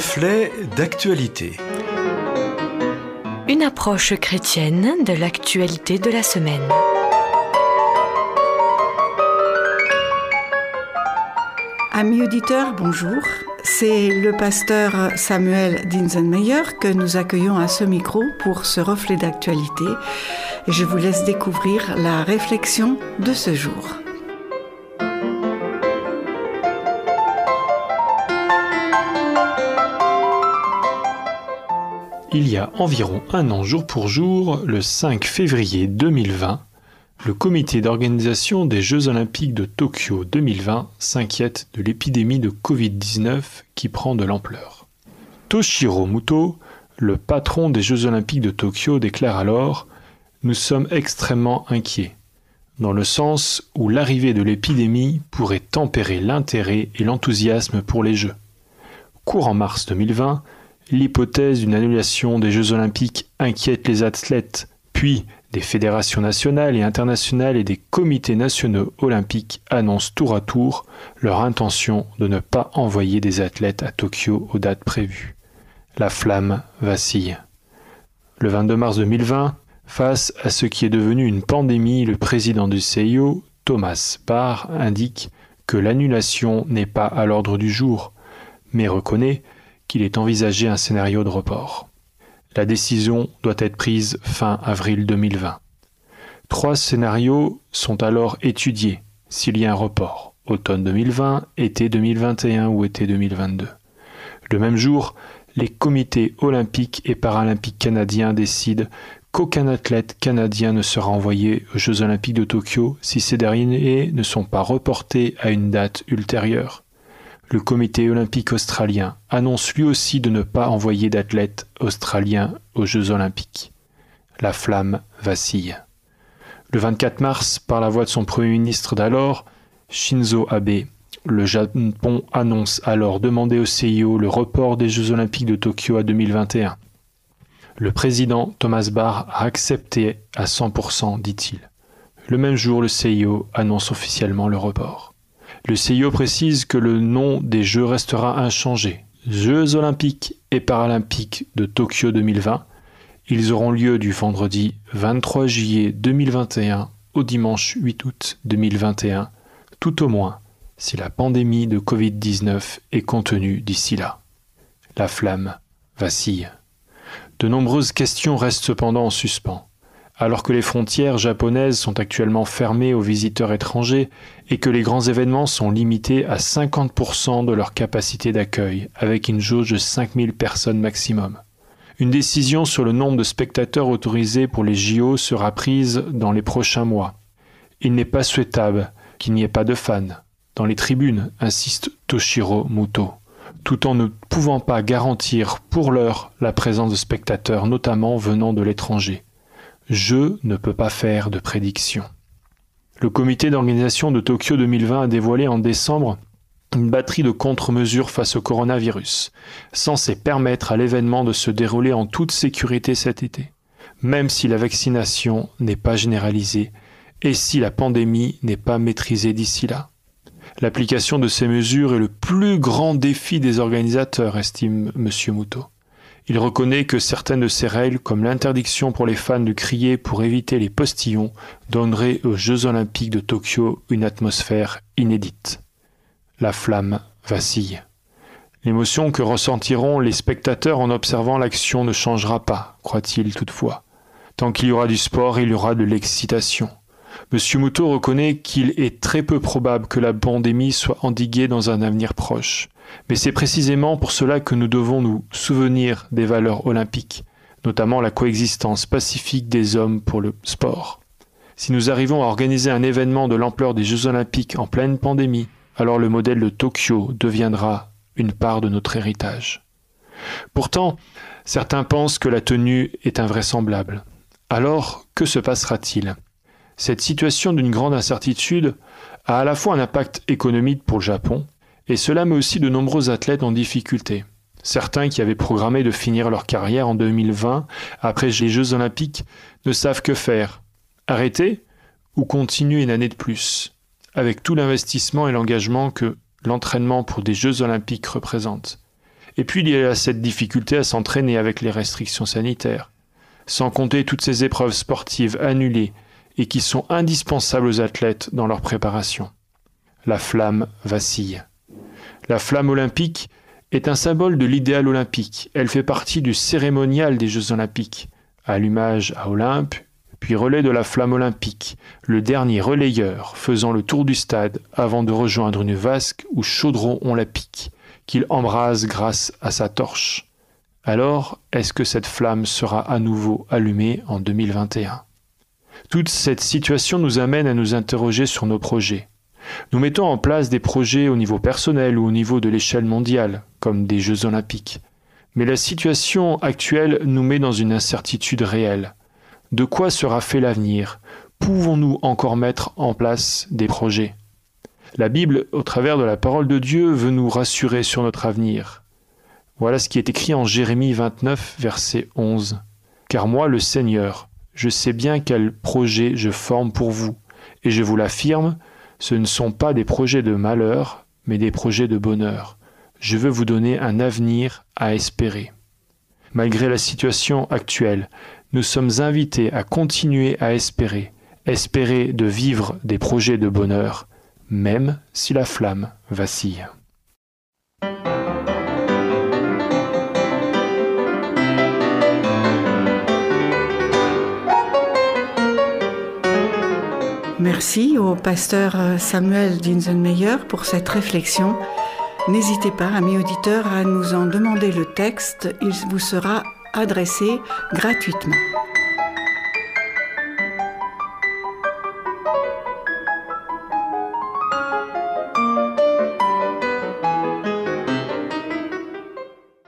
Reflet d'actualité. Une approche chrétienne de l'actualité de la semaine. Amis auditeurs, bonjour. C'est le pasteur Samuel Dinsenmeyer que nous accueillons à ce micro pour ce reflet d'actualité. Et je vous laisse découvrir la réflexion de ce jour. Il y a environ un an jour pour jour, le 5 février 2020, le comité d'organisation des Jeux olympiques de Tokyo 2020 s'inquiète de l'épidémie de Covid-19 qui prend de l'ampleur. Toshiro Muto, le patron des Jeux olympiques de Tokyo, déclare alors Nous sommes extrêmement inquiets, dans le sens où l'arrivée de l'épidémie pourrait tempérer l'intérêt et l'enthousiasme pour les Jeux. Courant mars 2020, l'hypothèse d'une annulation des Jeux olympiques inquiète les athlètes, puis des fédérations nationales et internationales et des comités nationaux olympiques annoncent tour à tour leur intention de ne pas envoyer des athlètes à Tokyo aux dates prévues. La flamme vacille. Le 22 mars 2020, face à ce qui est devenu une pandémie, le président du CIO, Thomas Barr, indique que l'annulation n'est pas à l'ordre du jour, mais reconnaît qu'il est envisagé un scénario de report. La décision doit être prise fin avril 2020. Trois scénarios sont alors étudiés s'il y a un report, automne 2020, été 2021 ou été 2022. Le même jour, les comités olympiques et paralympiques canadiens décident qu'aucun athlète canadien ne sera envoyé aux Jeux olympiques de Tokyo si ces derniers ne sont pas reportés à une date ultérieure le comité olympique australien annonce lui aussi de ne pas envoyer d'athlètes australiens aux Jeux olympiques. La flamme vacille. Le 24 mars, par la voix de son Premier ministre d'alors, Shinzo Abe, le Japon annonce alors demander au CIO le report des Jeux olympiques de Tokyo à 2021. Le président Thomas Barr a accepté à 100%, dit-il. Le même jour, le CIO annonce officiellement le report. Le CIO précise que le nom des Jeux restera inchangé. Jeux olympiques et paralympiques de Tokyo 2020. Ils auront lieu du vendredi 23 juillet 2021 au dimanche 8 août 2021, tout au moins si la pandémie de Covid-19 est contenue d'ici là. La flamme vacille. De nombreuses questions restent cependant en suspens alors que les frontières japonaises sont actuellement fermées aux visiteurs étrangers et que les grands événements sont limités à 50% de leur capacité d'accueil, avec une jauge de 5000 personnes maximum. Une décision sur le nombre de spectateurs autorisés pour les JO sera prise dans les prochains mois. Il n'est pas souhaitable qu'il n'y ait pas de fans dans les tribunes, insiste Toshiro Muto, tout en ne pouvant pas garantir pour l'heure la présence de spectateurs, notamment venant de l'étranger. Je ne peux pas faire de prédiction. Le comité d'organisation de Tokyo 2020 a dévoilé en décembre une batterie de contre-mesures face au coronavirus, censée permettre à l'événement de se dérouler en toute sécurité cet été, même si la vaccination n'est pas généralisée et si la pandémie n'est pas maîtrisée d'ici là. L'application de ces mesures est le plus grand défi des organisateurs, estime M. Muto. Il reconnaît que certaines de ces règles, comme l'interdiction pour les fans de crier pour éviter les postillons, donneraient aux Jeux olympiques de Tokyo une atmosphère inédite. La flamme vacille. L'émotion que ressentiront les spectateurs en observant l'action ne changera pas, croit-il toutefois. Tant qu'il y aura du sport, il y aura de l'excitation. M. Muto reconnaît qu'il est très peu probable que la pandémie soit endiguée dans un avenir proche. Mais c'est précisément pour cela que nous devons nous souvenir des valeurs olympiques, notamment la coexistence pacifique des hommes pour le sport. Si nous arrivons à organiser un événement de l'ampleur des Jeux olympiques en pleine pandémie, alors le modèle de Tokyo deviendra une part de notre héritage. Pourtant, certains pensent que la tenue est invraisemblable. Alors, que se passera-t-il? Cette situation d'une grande incertitude a à la fois un impact économique pour le Japon, et cela met aussi de nombreux athlètes en difficulté. Certains qui avaient programmé de finir leur carrière en 2020 après les Jeux olympiques ne savent que faire. Arrêter ou continuer une année de plus, avec tout l'investissement et l'engagement que l'entraînement pour des Jeux olympiques représente. Et puis il y a cette difficulté à s'entraîner avec les restrictions sanitaires, sans compter toutes ces épreuves sportives annulées et qui sont indispensables aux athlètes dans leur préparation. La flamme vacille. La flamme olympique est un symbole de l'idéal olympique. Elle fait partie du cérémonial des Jeux olympiques. Allumage à Olympe, puis relais de la flamme olympique, le dernier relayeur faisant le tour du stade avant de rejoindre une vasque où chaudron on la pique, qu'il embrase grâce à sa torche. Alors, est-ce que cette flamme sera à nouveau allumée en 2021 Toute cette situation nous amène à nous interroger sur nos projets. Nous mettons en place des projets au niveau personnel ou au niveau de l'échelle mondiale, comme des Jeux olympiques. Mais la situation actuelle nous met dans une incertitude réelle. De quoi sera fait l'avenir? Pouvons-nous encore mettre en place des projets? La Bible, au travers de la parole de Dieu, veut nous rassurer sur notre avenir. Voilà ce qui est écrit en Jérémie 29, verset 11. Car moi, le Seigneur, je sais bien quel projet je forme pour vous, et je vous l'affirme, ce ne sont pas des projets de malheur, mais des projets de bonheur. Je veux vous donner un avenir à espérer. Malgré la situation actuelle, nous sommes invités à continuer à espérer, espérer de vivre des projets de bonheur, même si la flamme vacille. Merci au pasteur Samuel Dinsenmeyer pour cette réflexion. N'hésitez pas, amis auditeurs, à nous en demander le texte. Il vous sera adressé gratuitement.